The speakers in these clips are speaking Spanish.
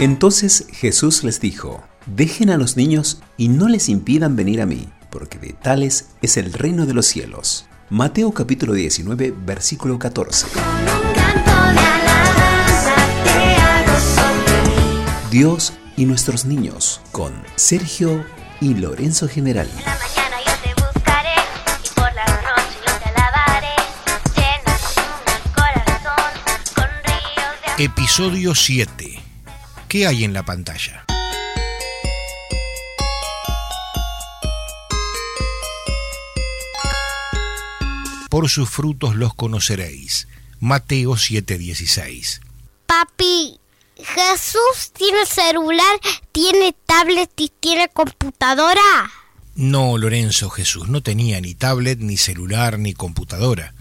Entonces Jesús les dijo, dejen a los niños y no les impidan venir a mí, porque de tales es el reino de los cielos. Mateo capítulo 19, versículo 14. Dios y nuestros niños con Sergio y Lorenzo General. Episodio 7 ¿Qué hay en la pantalla? Por sus frutos los conoceréis. Mateo 7:16. Papi, Jesús tiene celular, tiene tablet y tiene computadora. No, Lorenzo, Jesús no tenía ni tablet, ni celular, ni computadora.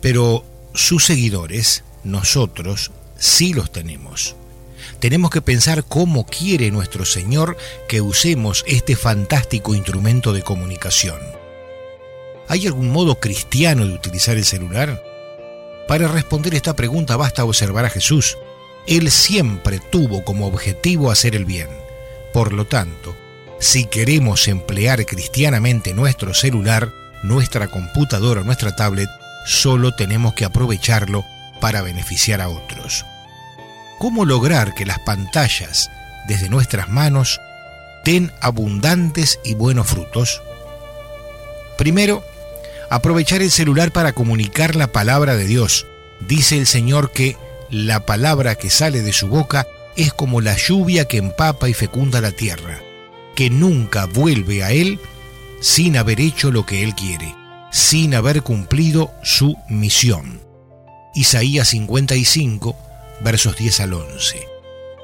Pero sus seguidores, nosotros, sí los tenemos tenemos que pensar cómo quiere nuestro Señor que usemos este fantástico instrumento de comunicación. ¿Hay algún modo cristiano de utilizar el celular? Para responder esta pregunta basta observar a Jesús. Él siempre tuvo como objetivo hacer el bien. Por lo tanto, si queremos emplear cristianamente nuestro celular, nuestra computadora, nuestra tablet, solo tenemos que aprovecharlo para beneficiar a otros. ¿Cómo lograr que las pantallas desde nuestras manos den abundantes y buenos frutos? Primero, aprovechar el celular para comunicar la palabra de Dios. Dice el Señor que la palabra que sale de su boca es como la lluvia que empapa y fecunda la tierra, que nunca vuelve a Él sin haber hecho lo que Él quiere, sin haber cumplido su misión. Isaías 55 versos 10 al 11.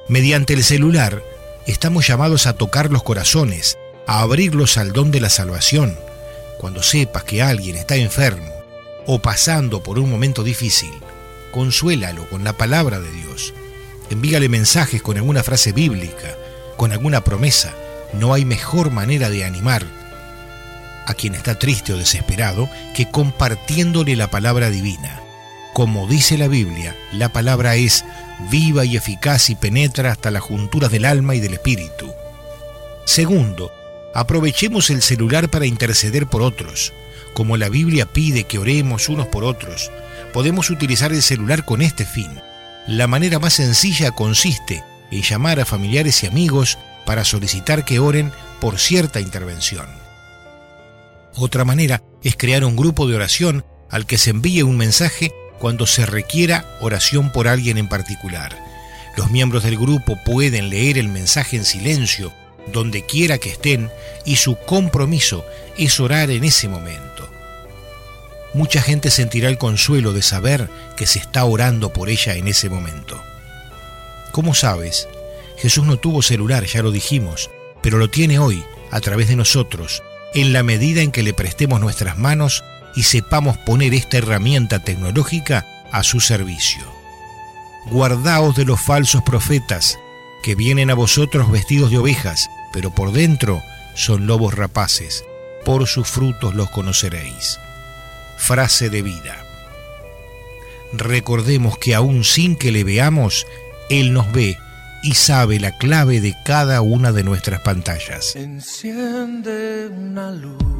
Mediante el celular, estamos llamados a tocar los corazones, a abrirlos al don de la salvación. Cuando sepas que alguien está enfermo o pasando por un momento difícil, consuélalo con la palabra de Dios. Envíale mensajes con alguna frase bíblica, con alguna promesa. No hay mejor manera de animar a quien está triste o desesperado que compartiéndole la palabra divina. Como dice la Biblia, la palabra es viva y eficaz y penetra hasta las junturas del alma y del espíritu. Segundo, aprovechemos el celular para interceder por otros. Como la Biblia pide que oremos unos por otros, podemos utilizar el celular con este fin. La manera más sencilla consiste en llamar a familiares y amigos para solicitar que oren por cierta intervención. Otra manera es crear un grupo de oración al que se envíe un mensaje cuando se requiera oración por alguien en particular. Los miembros del grupo pueden leer el mensaje en silencio, donde quiera que estén, y su compromiso es orar en ese momento. Mucha gente sentirá el consuelo de saber que se está orando por ella en ese momento. ¿Cómo sabes? Jesús no tuvo celular, ya lo dijimos, pero lo tiene hoy, a través de nosotros, en la medida en que le prestemos nuestras manos y sepamos poner esta herramienta tecnológica a su servicio. Guardaos de los falsos profetas, que vienen a vosotros vestidos de ovejas, pero por dentro son lobos rapaces. Por sus frutos los conoceréis. Frase de vida. Recordemos que aún sin que le veamos, Él nos ve y sabe la clave de cada una de nuestras pantallas. Enciende una luz